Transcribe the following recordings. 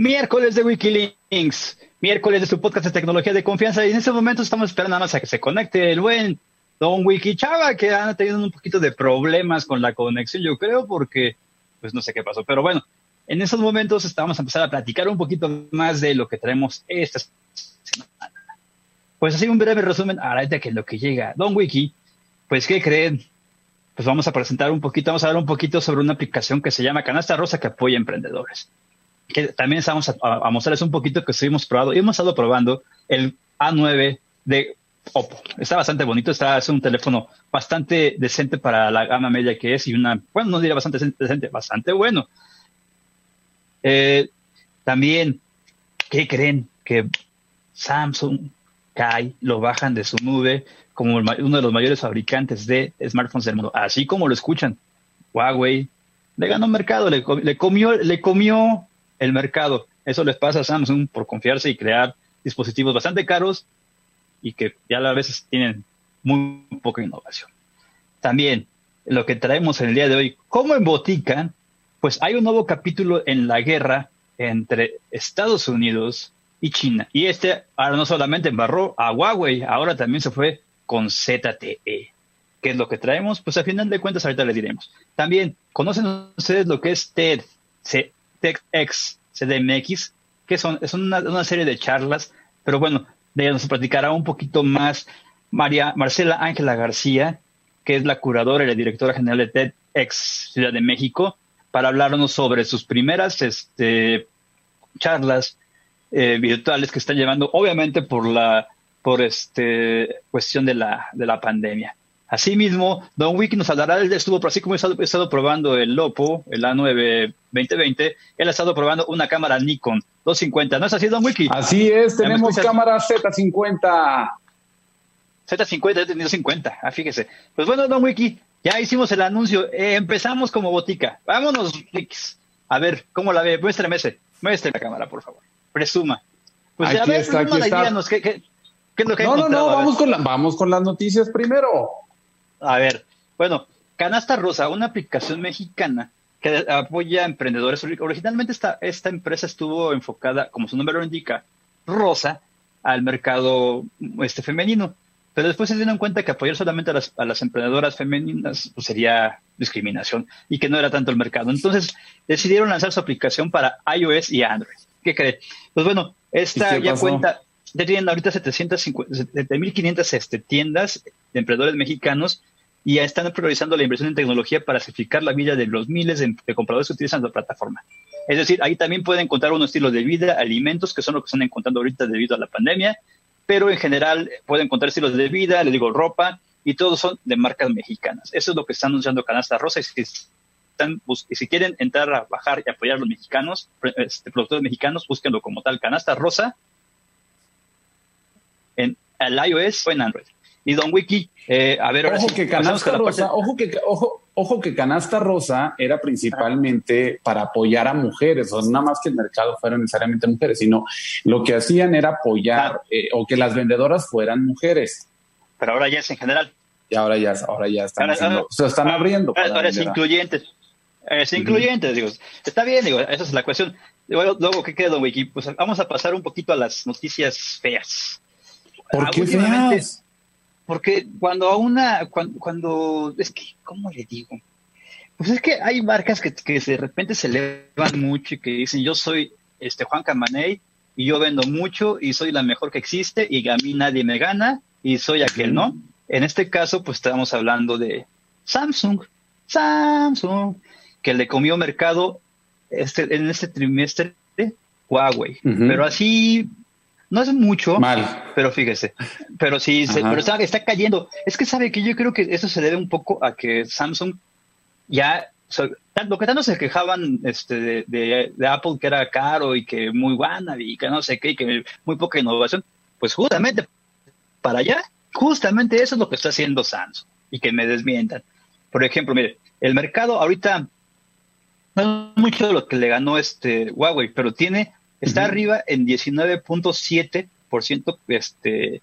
Miércoles de Wikilinks, miércoles de su podcast de tecnología de confianza y en este momento estamos esperando nada más a que se conecte el buen Don Wiki Chava que han tenido un poquito de problemas con la conexión, yo creo, porque pues no sé qué pasó, pero bueno, en estos momentos estamos a empezar a platicar un poquito más de lo que traemos esta semana. Pues así un breve resumen, ahora de que lo que llega Don Wiki, pues ¿qué creen? Pues vamos a presentar un poquito, vamos a hablar un poquito sobre una aplicación que se llama Canasta Rosa que apoya emprendedores que también estamos a, a, mostrarles un poquito que estuvimos probando y hemos estado probando el A9 de Oppo. Está bastante bonito, está, es un teléfono bastante decente para la gama media que es y una, bueno, no diría bastante decente, bastante bueno. Eh, también, ¿qué creen? Que Samsung cae, lo bajan de su nube como uno de los mayores fabricantes de smartphones del mundo, así como lo escuchan. Huawei le ganó mercado, le, le comió, le comió el mercado. Eso les pasa a Samsung por confiarse y crear dispositivos bastante caros y que ya a veces tienen muy poca innovación. También lo que traemos en el día de hoy, como en Botica, pues hay un nuevo capítulo en la guerra entre Estados Unidos y China. Y este ahora no solamente embarró a Huawei, ahora también se fue con ZTE. ¿Qué es lo que traemos? Pues al final de cuentas ahorita les diremos. También, ¿conocen ustedes lo que es TED? TechX CDMX, que son, es una, serie de charlas, pero bueno, de ella nos platicará un poquito más María Marcela Ángela García, que es la curadora y la directora general de TEDx Ciudad de México, para hablarnos sobre sus primeras este, charlas eh, virtuales que están llevando, obviamente por la por este cuestión de la, de la pandemia. Asimismo, Don Wiki nos hablará, él estuvo, así como he estado, probando el Lopo, el A9 2020, él ha estado probando una cámara Nikon 250. ¿No es así, Don Wiki? Así es, tenemos cámara Z50. Z50, he tenido 50, ah, fíjese. Pues bueno, Don Wiki, ya hicimos el anuncio, eh, empezamos como botica. Vámonos, Rix. A ver, ¿cómo la ve? Muéstrame ese, muestre la cámara, por favor. Presuma. Pues ya ver, está, aquí está. ¿qué, qué, qué es lo que no, no, no, vamos con, la, vamos con las noticias primero. A ver, bueno, Canasta Rosa, una aplicación mexicana que apoya a emprendedores. Originalmente esta, esta empresa estuvo enfocada, como su nombre lo indica, rosa, al mercado este, femenino. Pero después se dieron cuenta que apoyar solamente a las, a las emprendedoras femeninas pues, sería discriminación y que no era tanto el mercado. Entonces decidieron lanzar su aplicación para iOS y Android. ¿Qué creen? Pues bueno, esta ya cuenta, ya tienen ahorita 7.500 este, tiendas de emprendedores mexicanos y están priorizando la inversión en tecnología para simplificar la vida de los miles de, compradores que utilizan la plataforma. Es decir, ahí también pueden encontrar unos estilos de vida, alimentos, que son lo que están encontrando ahorita debido a la pandemia, pero en general pueden encontrar estilos de vida, les digo ropa, y todos son de marcas mexicanas. Eso es lo que están anunciando Canasta Rosa. Y si, están, y si quieren entrar a bajar y apoyar a los mexicanos, este, productores mexicanos, búsquenlo como tal, Canasta Rosa, en el iOS o en Android. Y Don Wiki, eh, a ver, ojo que Canasta Rosa, ojo que ojo, ojo que Canasta Rosa era principalmente para apoyar a mujeres, o nada más que el mercado fuera necesariamente mujeres, sino lo que hacían era apoyar eh, o que las vendedoras fueran mujeres. Pero ahora ya es en general. Y ahora ya, ahora ya están, están abriendo. Ahora, es incluyente. Es incluyente, digo. Está bien, digo, esa es la cuestión. Luego, luego ¿qué queda, Don Wiki? Pues vamos a pasar un poquito a las noticias feas. ¿Por qué feas? Porque cuando a una, cuando, es que, ¿cómo le digo? Pues es que hay marcas que, que de repente se elevan mucho y que dicen, yo soy este Juan Camaney y yo vendo mucho y soy la mejor que existe y a mí nadie me gana y soy aquel, ¿no? En este caso, pues estamos hablando de Samsung, Samsung, que le comió mercado este, en este trimestre Huawei. Pero así, no es mucho, Mal. pero fíjese, pero sí, se, pero está, está, cayendo. Es que sabe que yo creo que eso se debe un poco a que Samsung ya, lo que tanto se quejaban este, de, de, Apple que era caro y que muy buena y que no sé qué, y que muy poca innovación, pues justamente para allá, justamente eso es lo que está haciendo Samsung y que me desmientan. Por ejemplo, mire, el mercado ahorita no es mucho de lo que le ganó este Huawei, pero tiene Está arriba en 19.7% este,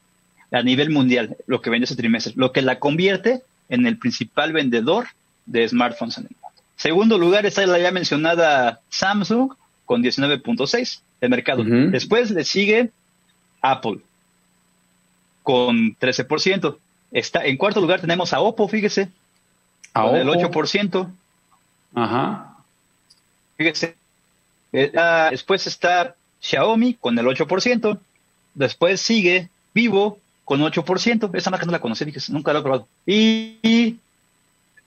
a nivel mundial, lo que vende ese trimestre, lo que la convierte en el principal vendedor de smartphones en el mundo. Segundo lugar está la ya mencionada Samsung con 19.6% de mercado. Después le sigue Apple con 13%. Está, en cuarto lugar tenemos a Oppo, fíjese, con el 8%. Ajá. Fíjese, después está Xiaomi con el 8%. Después sigue Vivo con 8%. Esa marca no la conocí, nunca la he probado. Y,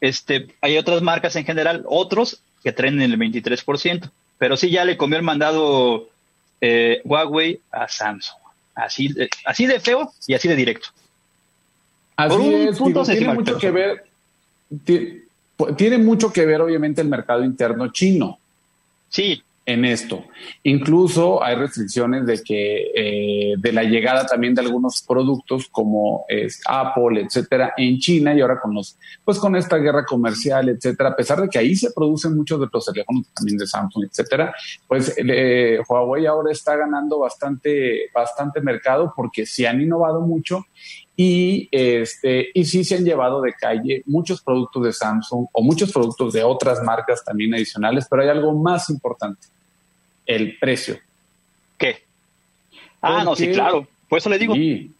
este, hay otras marcas en general, otros que traen el 23%. Pero sí ya le comió el mandado eh, Huawei a Samsung. Así, así de feo y así de directo. Así es, tiene mucho que ver, tiene mucho que ver obviamente el mercado interno chino. Sí, en esto. Incluso hay restricciones de que eh, de la llegada también de algunos productos como es Apple, etcétera, en China y ahora con los, pues con esta guerra comercial, etcétera, a pesar de que ahí se producen muchos de los teléfonos también de Samsung, etcétera, pues eh, Huawei ahora está ganando bastante, bastante mercado porque se han innovado mucho y este y sí se han llevado de calle muchos productos de Samsung o muchos productos de otras marcas también adicionales, pero hay algo más importante, el precio. ¿Qué? Ah, no, sí, claro. Por eso le digo. Sí,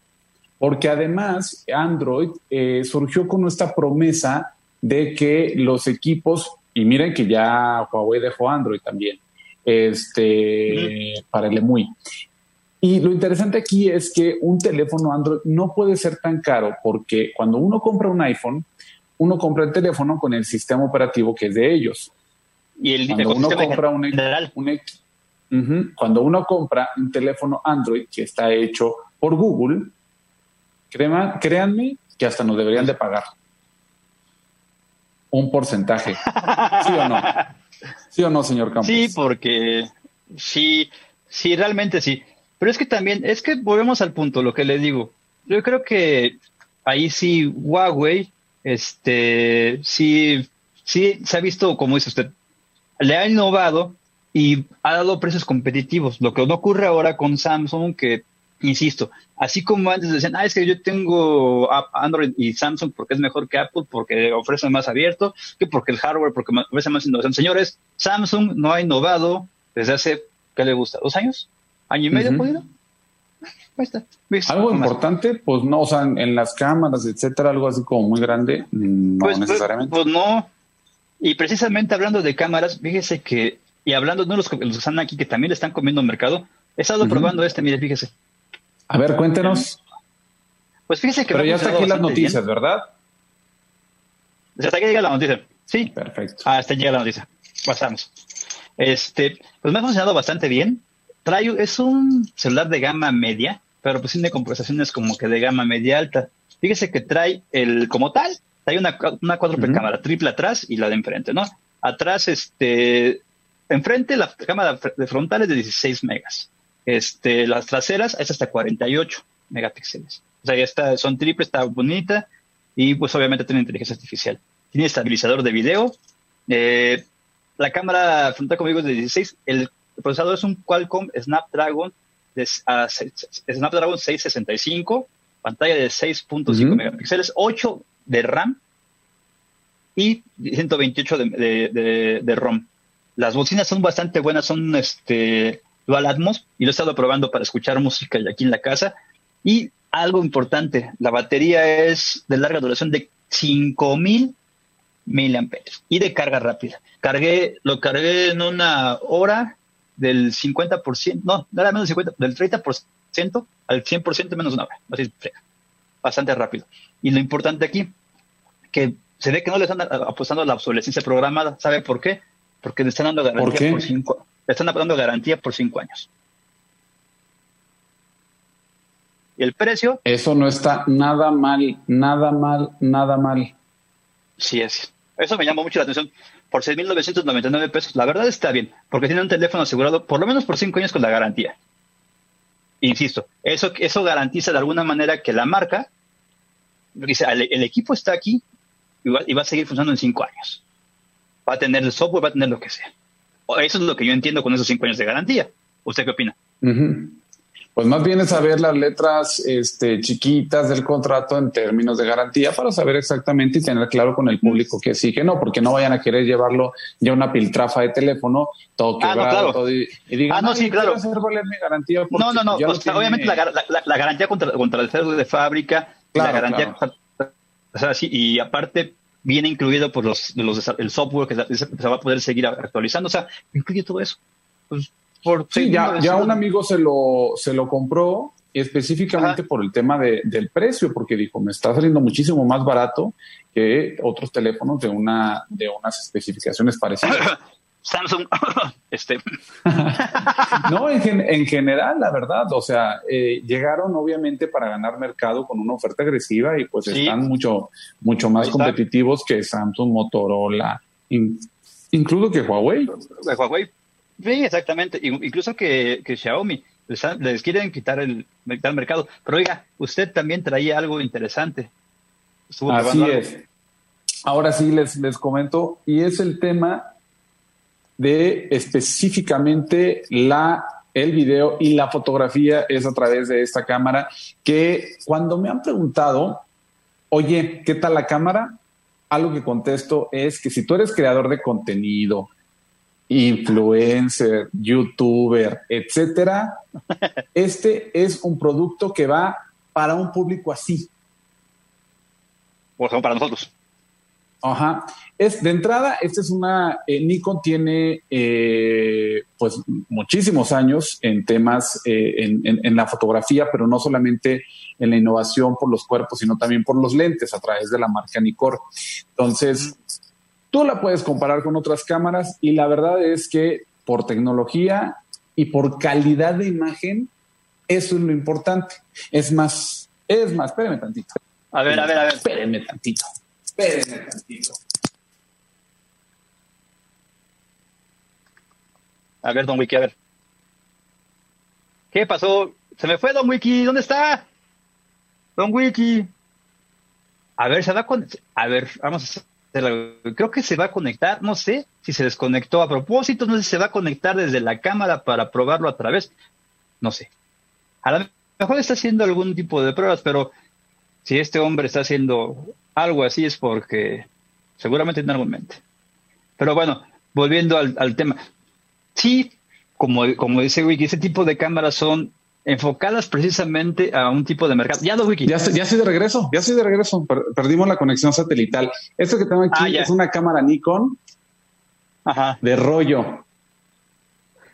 porque además Android eh, surgió con esta promesa de que los equipos, y miren que ya Huawei dejó Android también, este, para el EMUI. Y lo interesante aquí es que un teléfono Android no puede ser tan caro porque cuando uno compra un iPhone, uno compra el teléfono con el sistema operativo que es de ellos. Y el cuando uno compra un, cuando uno compra un teléfono Android que está hecho por Google, créanme que hasta nos deberían de pagar un porcentaje. ¿Sí o no? ¿Sí o no, señor Campos? Sí, porque sí, sí, realmente sí. Pero es que también, es que volvemos al punto, lo que le digo. Yo creo que ahí sí Huawei, este, sí, sí se ha visto, como dice usted, le ha innovado y ha dado precios competitivos. Lo que no ocurre ahora con Samsung, que, insisto, así como antes decían, ah, es que yo tengo Android y Samsung porque es mejor que Apple, porque ofrece más abierto, que porque el hardware, porque ofrece más innovación. Señores, Samsung no ha innovado desde hace, ¿qué le gusta? ¿Dos años? Año y medio, podido. Ahí está. Algo importante, pues no, o sea, en, las cámaras, etcétera, algo así como muy grande, mm, no pues, pues, necesariamente. Pues, no. Y precisamente hablando de cámaras, fíjese que, y hablando de los, que están aquí que también le están comiendo mercado, he estado probando este, mire, fíjese. A ver, cuéntenos. Pues fíjese que. Pero ya está aquí las noticias, ¿verdad? Hasta aquí llega la noticia. Sí. Perfecto. Hasta llega la noticia. Pasamos. Este, pues me ha funcionado bastante bien trae, es un celular de gama media, pero pues tiene compensaciones como que de gama media alta. Fíjese que trae el, como tal, trae una, una cuádruple cámara, triple atrás y la de enfrente, ¿no? Atrás, este, enfrente la cámara de frontal es de 16 megas. Este, las traseras es hasta 48 megapíxeles. O sea, ya está, son triple, está bonita y pues obviamente tiene inteligencia artificial. Tiene estabilizador de video. Eh, la cámara frontal, como digo, es de 16. El el procesador es un Qualcomm Snapdragon, de, Snapdragon 665, pantalla de 6.5 megapíxeles, 8 de RAM y 128 de, de, ROM. Las bocinas son bastante buenas, son este, Dual Atmos y lo he estado probando para escuchar música aquí en la casa. Y algo importante, la batería es de larga duración de 5000 miliamperios y de carga rápida. Cargué, lo cargué en una hora del 50%, no, nada menos del 50%, del 30% al 100% menos una hora. Así bastante rápido. Y lo importante aquí, que se ve que no le están apostando a la obsolescencia programada. ¿Sabe por qué? Porque le están dando garantía ¿Por, cinco, le están dando garantía por cinco años. Y el precio. Eso no está nada mal, nada mal, nada mal. Sí es. Eso me llamó mucho la atención. Por 6.999 pesos, la verdad está bien, porque tiene un teléfono asegurado por lo menos por cinco años con la garantía. Insisto, eso, eso garantiza de alguna manera que la marca dice, el, equipo está aquí y va, a seguir funcionando en cinco años. Va a tener el software, va a tener lo que sea. Eso es lo que yo entiendo con esos cinco años de garantía. ¿Usted qué opina? Pues más bien es saber las letras este, chiquitas del contrato en términos de garantía para saber exactamente y tener claro con el público que sí, que no, porque no vayan a querer llevarlo ya una piltrafa de teléfono, todo ah, quebrado, todo y, digan, ah, no, sí, claro. garantía no, no, no, obviamente la, garantía contra, contra el cerdo de fábrica, la garantía, o sea, sí, y aparte viene incluido por los, los el software que se, va a poder seguir actualizando, o sea, incluye todo eso. Pues, sí, ya, ya un amigo se lo, se lo compró específicamente por el tema de, del precio, porque dijo, me está saliendo muchísimo más barato que otros teléfonos de una de unas especificaciones parecidas. Samsung, este. no, en, en, general, la verdad, o sea, eh, llegaron obviamente para ganar mercado con una oferta agresiva y pues están mucho, mucho más competitivos que Samsung, Motorola, incluso que Huawei. De Huawei, Sí, exactamente. Incluso que, Xiaomi les, quieren quitar el, mercado. Pero oiga, usted también traía algo interesante. Así es. Ahora sí les, les comento, y es el tema de específicamente la el video y la fotografía es a través de esta cámara que cuando me han preguntado, oye, ¿qué tal la cámara? Algo que contesto es que si tú eres creador de contenido, influencer, youtuber, etcétera, este es un producto que va para un público así. Por ejemplo, para nosotros. Ajá. Es, de entrada, esta es una, eh, Nikon tiene eh, pues muchísimos años en temas, eh, en, en, la fotografía, pero no solamente en la innovación por los cuerpos, sino también por los lentes a través de la marca Nikkor. Entonces, Tú la puedes comparar con otras cámaras y la verdad es que por tecnología y por calidad de imagen, eso es lo importante. Es más, es más, espérame tantito. A ver, a ver, a ver. Espérenme tantito. Espérenme tantito. A ver, Don Wiki, a ver. ¿Qué pasó? Se me fue Don Wiki, ¿dónde está? Don Wiki. A ver, se va con... A ver, vamos a creo que se va a conectar, no sé si se desconectó a propósito, no sé si se va a conectar desde la cámara para probarlo a través, no sé. A lo mejor está haciendo algún tipo de pruebas, pero si este hombre está haciendo algo así es porque seguramente tiene algo en mente. Pero bueno, volviendo al, tema. Sí, como, como dice Wiki, ese tipo de cámaras son enfocadas precisamente a un tipo de mercado. Ya, Wiki. Ya, estoy, ya estoy de regreso, ya estoy de regreso. perdimos la conexión satelital. Esto que tengo aquí ah, es una cámara Nikon de rollo.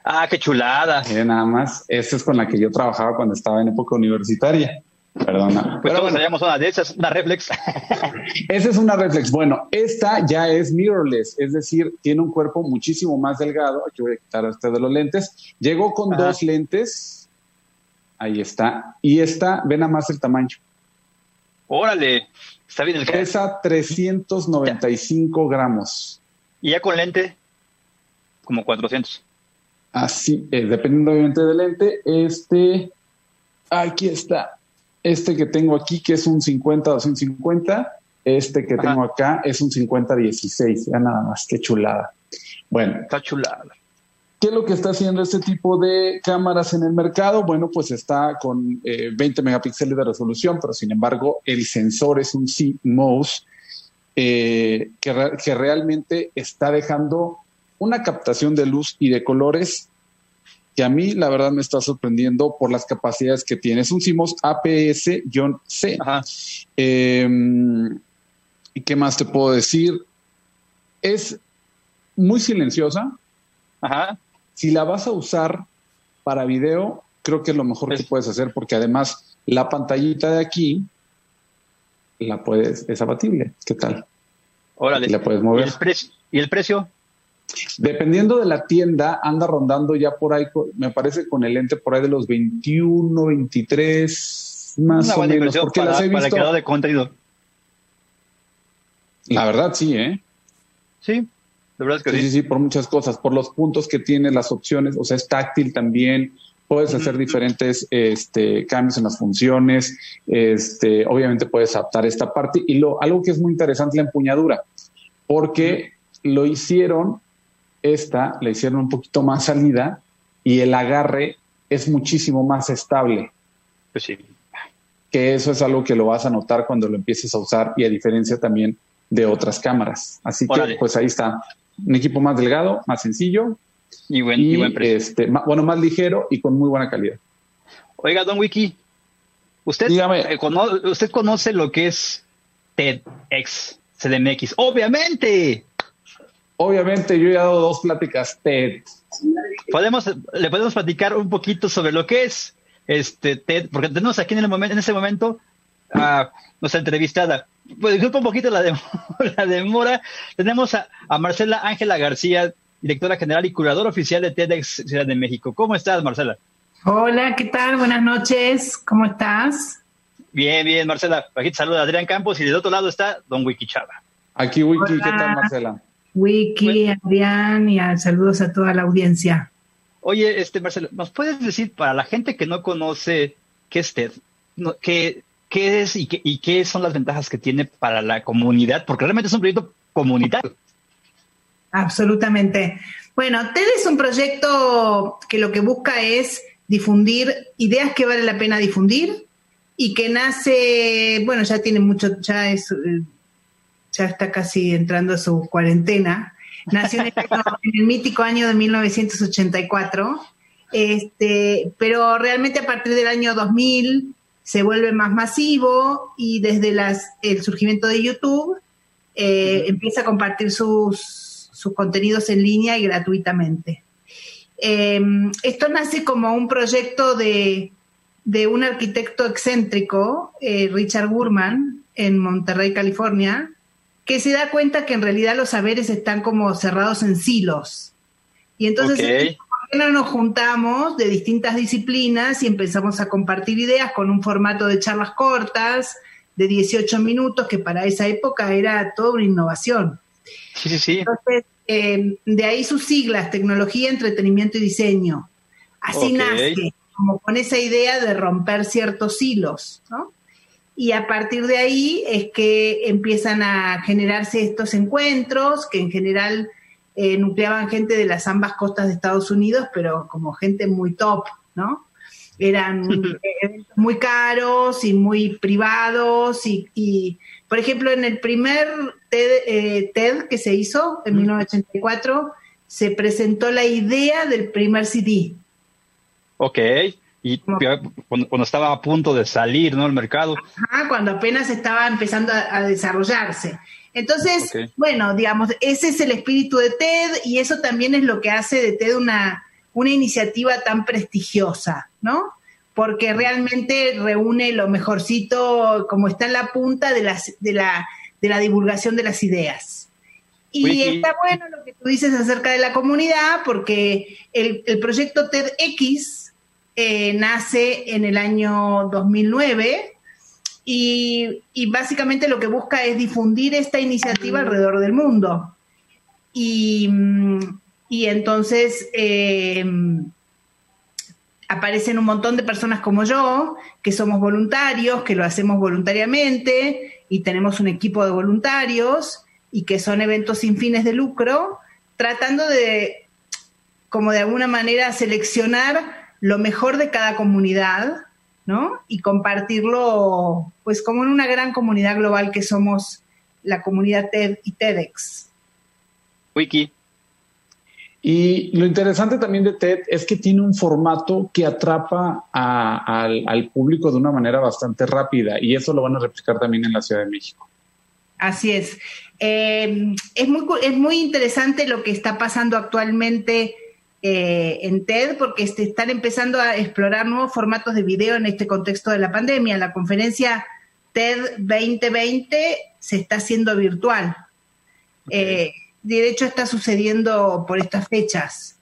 Ah, qué chulada. nada más. Esta es con la que yo trabajaba cuando estaba en época universitaria. Perdona. Pues Pero bueno, una de esas, una reflex. Esa es una reflex. Bueno, esta ya es mirrorless, es decir, tiene un cuerpo muchísimo más delgado. Aquí voy a quitar este de los lentes. Llegó con dos lentes Ahí está. Y esta, ven a más el tamaño. Órale, está bien el Pesa 395 gramos. ¿Y ya con lente? Como 400. Así, es, dependiendo obviamente del lente. Este, aquí está. Este que tengo aquí, que es un 50-250. Este que tengo acá es un 50-16. Ya nada más, qué chulada. Bueno. Está chulada. ¿Qué es lo que está haciendo este tipo de cámaras en el mercado? Bueno, pues está con 20 eh, megapíxeles de resolución, pero sin embargo el sensor es un CMOS eh, que, que realmente está dejando una captación de luz y de colores que a mí la verdad me está sorprendiendo por las capacidades que tiene. Es un CMOS APS-C. Em, ¿Y qué más te puedo decir? Es muy silenciosa. Ajá si la vas a usar para video, creo que es lo mejor que puedes hacer porque además la pantallita de aquí la puedes, es abatible. ¿Qué tal? Órale. la puedes mover. ¿Y el, precio? ¿Y el precio? Dependiendo de la tienda, anda rondando ya por ahí, me parece con el lente por ahí de los 21, 23, más Una o buena menos. Porque para, las he para visto. creador de contenido. La verdad, sí, ¿eh? Sí, de verdad es que Sí, sí. por muchas cosas, por los puntos que tiene, las opciones, o sea, es táctil también, puedes hacer diferentes este, cambios en las funciones, este, obviamente puedes adaptar esta parte y lo, algo que es muy interesante la empuñadura, porque lo hicieron, esta, la hicieron un poquito más salida y el agarre es muchísimo más estable, Pues sí. que eso es algo que lo vas a notar cuando lo empieces a usar y a diferencia también de otras cámaras. Así que pues ahí está, un equipo más delgado, más sencillo, Y buen, y y, buen precio. este, ma- bueno, más ligero y con muy buena calidad. Oiga, Don Wiki, ¿usted, eh, cono- ¿usted conoce lo que es TEDx CDMX? Obviamente. Obviamente yo he dado dos pláticas TED. Podemos, le podemos platicar un poquito sobre lo que es este TED, porque tenemos aquí en el momento, en ese momento, a nuestra entrevistada. Pues disculpa un poquito la, dem- la demora. Tenemos a, a Marcela Ángela García, directora general y curadora oficial de TEDx Ciudad de México. ¿Cómo estás, Marcela? Hola, ¿qué tal? Buenas noches, ¿cómo estás? Bien, bien, Marcela. Aquí te saluda Adrián Campos y del otro lado está Don Wiki Chava. Aquí, Wiki, ¿qué tal, Marcela? Wiki, Adrián y a- saludos a toda la audiencia. Oye, este Marcelo, ¿nos puedes decir para la gente que no conoce qué es TED, no, qué, qué es y qué, y qué son las ventajas que tiene para la comunidad? Porque realmente es un proyecto comunitario. Absolutamente. Bueno, TED es un proyecto que lo que busca es difundir ideas que vale la pena difundir y que nace, bueno, ya tiene mucho, ya es, eh, ya está casi entrando a su cuarentena. Nació en el, en el mítico año de 1984, este, pero realmente a partir del año 2000 se vuelve más masivo y desde las, el surgimiento de YouTube eh, empieza a compartir sus, sus contenidos en línea y gratuitamente. Eh, esto nace como un proyecto de, de un arquitecto excéntrico, eh, Richard Gurman, en Monterrey, California, que se da cuenta que en realidad los saberes están como cerrados en silos. Y entonces. ¿por qué no nos juntamos de distintas disciplinas y empezamos a compartir ideas con un formato de charlas cortas, de 18 minutos, que para esa época era toda una innovación? Sí, sí, sí. Entonces, eh, de ahí sus siglas, tecnología, entretenimiento y diseño. Así nace, como con esa idea de romper ciertos hilos, ¿no? Y a partir de ahí es que empiezan a generarse estos encuentros, que en general eh, nucleaban gente de las ambas costas de Estados Unidos, pero como gente muy top, ¿no? Eran eventos muy caros y muy privados y, y, por ejemplo, en el primer TED, eh, TED que se hizo en 1984, se presentó la idea del primer CD. Ok. Y cuando, cuando estaba a punto de salir, ¿no? Al mercado. Ajá, cuando apenas estaba empezando a, a desarrollarse. Entonces, bueno, digamos, ese es el espíritu de TED y eso también es lo que hace de TED una, una iniciativa tan prestigiosa, ¿no? Porque realmente reúne lo mejorcito, como está en la punta de, las, de, la, de la divulgación de las ideas. Y Wiki. está bueno lo que tú dices acerca de la comunidad, porque el, el proyecto TEDx eh, nace en el año 2009 y, básicamente lo que busca es difundir esta iniciativa alrededor del mundo. Y, mm, entonces eh, aparecen un montón de personas como yo, que somos voluntarios, que lo hacemos voluntariamente y tenemos un equipo de voluntarios y que son eventos sin fines de lucro, tratando de, como de alguna manera, seleccionar lo mejor de cada comunidad, ¿no? Y compartirlo, pues como en una gran comunidad global que somos la comunidad TED y TEDx. Wiki. Y lo interesante también de TED es que tiene un formato que atrapa a- al, al público de una manera bastante rápida y eso lo van a replicar también en la Ciudad de México. Así es. Eh, es, muy, es muy interesante lo que está pasando actualmente eh, en TED porque se están empezando a explorar nuevos formatos de video en este contexto de la pandemia. La conferencia TED 2020 se está haciendo virtual. Eh, de hecho, está sucediendo por estas fechas.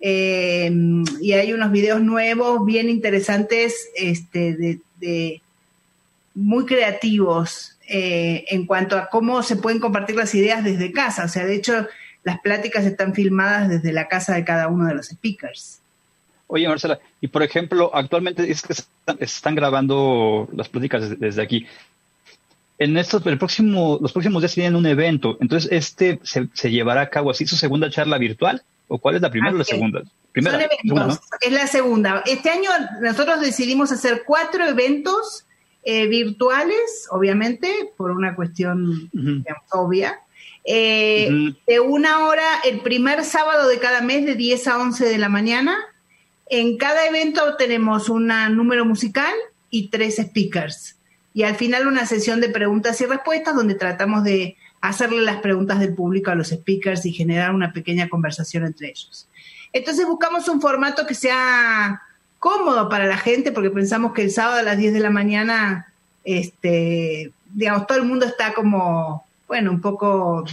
Eh, y hay unos videos nuevos bien interesantes, este, de, muy creativos eh, en cuanto a cómo se pueden compartir las ideas desde casa. O sea, de hecho, las pláticas están filmadas desde la casa de cada uno de los speakers. Oye, Marcela, y por ejemplo, actualmente es que están, grabando las pláticas desde, aquí. En estos, el próximo, los próximos días tienen un evento, entonces este se, llevará a cabo así su segunda charla virtual, o cuál es la primera o la segunda? Primera, Son eventos, es la segunda. Este año nosotros decidimos hacer cuatro eventos eh, virtuales, obviamente, por una cuestión obvia. Eh, de una hora el primer sábado de cada mes de 10 a 11 de la mañana. En cada evento tenemos un número musical y tres speakers. Y al final una sesión de preguntas y respuestas donde tratamos de hacerle las preguntas del público a los speakers y generar una pequeña conversación entre ellos. Entonces buscamos un formato que sea cómodo para la gente porque pensamos que el sábado a las 10 de la mañana, este, digamos, todo el mundo está como bueno, un poco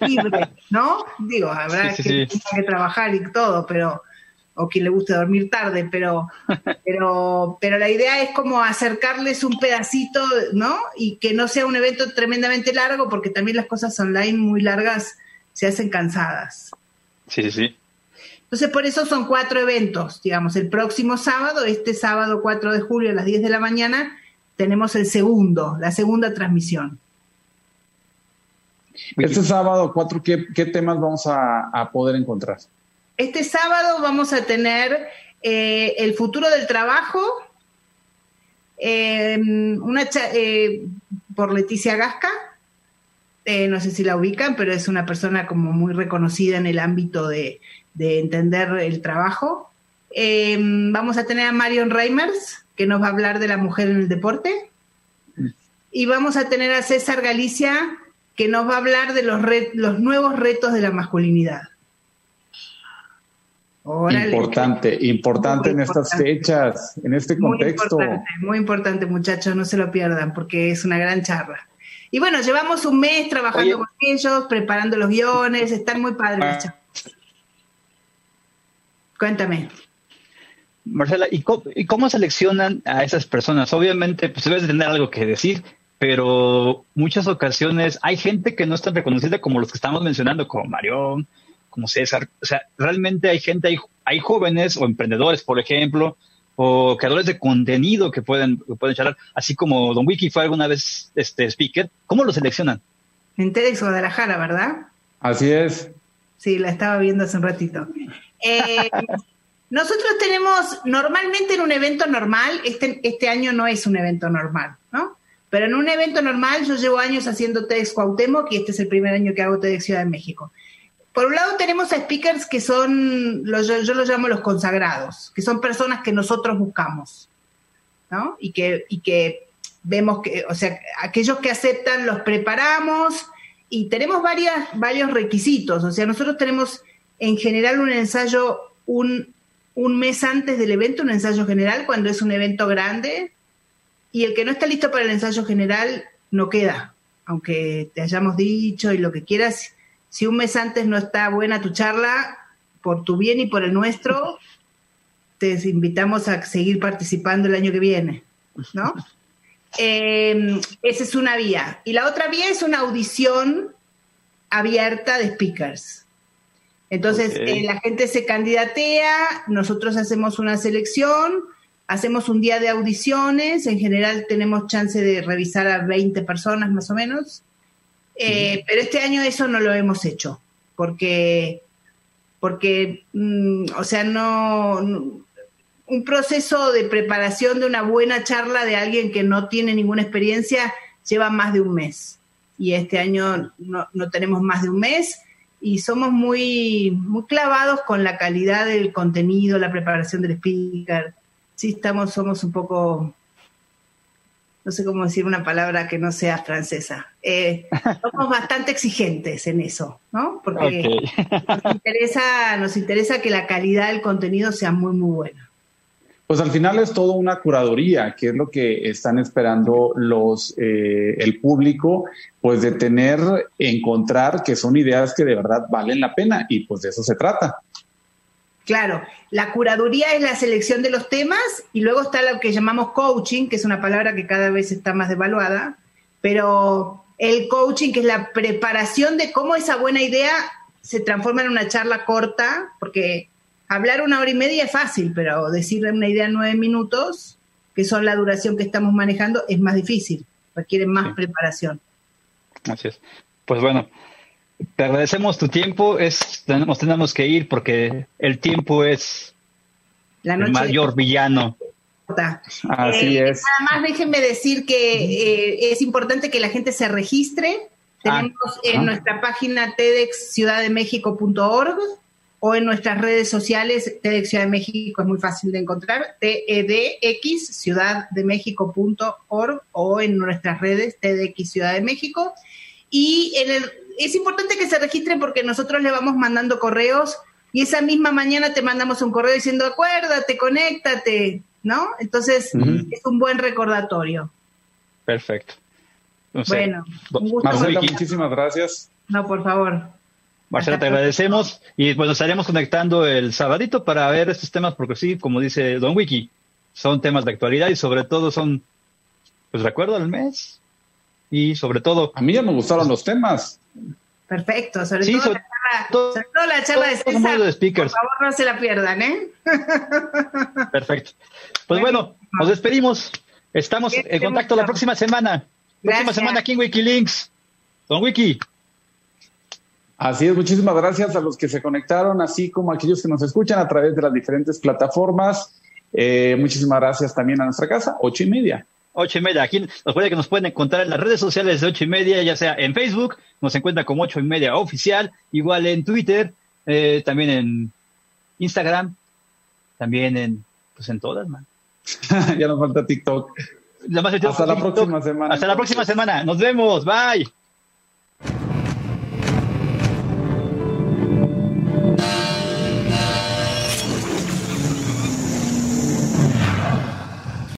libre, ¿no? Digo, habrá que, que trabajar y todo, pero o quien le guste dormir tarde, pero, pero, pero la idea es como acercarles un pedacito, ¿no? Y que no sea un evento tremendamente largo, porque también las cosas online muy largas se hacen cansadas. Sí, sí, sí. Entonces, por eso son cuatro eventos, digamos, el próximo sábado, este sábado 4 de julio a las 10 de la mañana, tenemos el segundo, la segunda transmisión. Este sábado, cuatro, ¿qué, temas vamos a, poder encontrar? Este sábado vamos a tener eh, el futuro del trabajo, em, una eh, por Leticia Gasca, eh, no sé si la ubican, pero es una persona como muy reconocida en el ámbito de, de entender el trabajo. Vamos a tener a Marion Reimers, que nos va a hablar de la mujer en el deporte. Mm. Y vamos a tener a César Galicia, que nos va a hablar de los, los nuevos retos de la masculinidad. importante, importante en estas fechas, en este contexto. Muy importante, muy importante, muchachos, no se lo pierdan porque es una gran charla. Y bueno, llevamos un mes trabajando con ellos, preparando los guiones, están muy padres. Ah. Cuéntame. Marcela, ¿y cómo, seleccionan a esas personas? Obviamente, pues debes de tener algo que decir, pero muchas ocasiones hay gente que no es tan reconocida como los que estamos mencionando, como Marión, como César. O sea, realmente hay gente, hay, hay jóvenes o emprendedores, por ejemplo, o creadores de contenido que pueden, pueden charlar, así como Don Wiki fue alguna vez este speaker. ¿Cómo lo seleccionan? En TEDx Guadalajara, ¿verdad? Así es. Sí, la estaba viendo hace un ratito. Eh, nosotros tenemos, normalmente en un evento normal, este, este año no es un evento normal, ¿no? Pero en un evento normal, yo llevo años haciendo TEDx Cuauhtémoc y este es el primer año que hago TEDx Ciudad de México. Por un lado tenemos a speakers que son, yo, los llamo los consagrados, que son personas que nosotros buscamos, ¿no? Y que, y que vemos que, o sea, aquellos que aceptan los preparamos y tenemos varias, varios requisitos. O sea, nosotros tenemos en general un ensayo un, un mes antes del evento, un ensayo general, cuando es un evento grande, y el que no está listo para el ensayo general no queda, aunque te hayamos dicho y lo que quieras. Si un mes antes no está buena tu charla, por tu bien y por el nuestro, te invitamos a seguir participando el año que viene, ¿no? Eh, esa es una vía. Y la otra vía es una audición abierta de speakers. Entonces, eh, la gente se candidatea, nosotros hacemos una selección, Hacemos un día de audiciones, en general tenemos chance de revisar a 20 personas más o menos, eh, pero este año eso no lo hemos hecho, porque, porque mm, o sea, no, un proceso de preparación de una buena charla de alguien que no tiene ninguna experiencia lleva más de un mes. Y este año no, no tenemos más de un mes. Y somos muy, muy clavados con la calidad del contenido, la preparación del speaker sí estamos, somos un poco, no sé cómo decir una palabra que no sea francesa. Eh, somos bastante exigentes en eso, ¿no? Porque nos interesa, nos interesa que la calidad del contenido sea muy, muy buena. Pues al final es todo una curaduría, que es lo que están esperando los eh, el público, pues de tener, encontrar que son ideas que de verdad valen la pena y pues de eso se trata. Claro, la curaduría es la selección de los temas y luego está lo que llamamos coaching, que es una palabra que cada vez está más devaluada, pero el coaching, que es la preparación de cómo esa buena idea se transforma en una charla corta, porque hablar una hora y media es fácil, pero decirle una idea en nueve minutos, que son la duración que estamos manejando, es más difícil, requiere más preparación. Así es. Pues bueno, te agradecemos tu tiempo, es, tenemos, tenemos que ir porque el tiempo es el mayor villano. Así eh, es. Nada más déjenme decir que eh, es importante que la gente se registre. Ah, Tenemos en nuestra página tedxciudaddemexico.org o en nuestras redes sociales, TEDx Ciudad de México es muy fácil de encontrar, TEDX ciudaddemexico.org o en nuestras redes TEDx Ciudad de México. Y en el, es importante que se registren porque nosotros le vamos mandando correos y esa misma mañana te mandamos un correo diciendo acuérdate, conéctate, ¿no? Entonces es un buen recordatorio. Perfecto. bueno, un gusto. Marcela, muchísimas gracias. No, por favor. Marcela, te agradecemos y bueno, estaremos conectando el sabadito para ver estos temas porque sí, como dice Don Wiki, son temas de actualidad y sobre todo son, pues recuerdo el mes, y sobre todo... A mí ya me gustaron los temas. Perfecto, sobre, todo, la charla, sobre todo la charla de César, por favor no se la pierdan, ¿eh? Perfecto. Pues bueno, nos despedimos. Estamos en contacto la próxima semana. Próxima semana aquí en Wikilinks. Don Wiki. Así es, muchísimas gracias a los que se conectaron, así como a aquellos que nos escuchan a través de las diferentes plataformas. Eh, muchísimas gracias también a nuestra casa, ocho y media ocho y media. Aquí nos puede que nos pueden encontrar en las redes sociales de ocho y media, ya sea en Facebook, nos encuentra como ocho y media oficial, igual en Twitter, eh, también en Instagram, también en, pues en todas, man. ya nos falta TikTok. Hasta la próxima semana. Hasta la próxima semana. Nos vemos. Bye.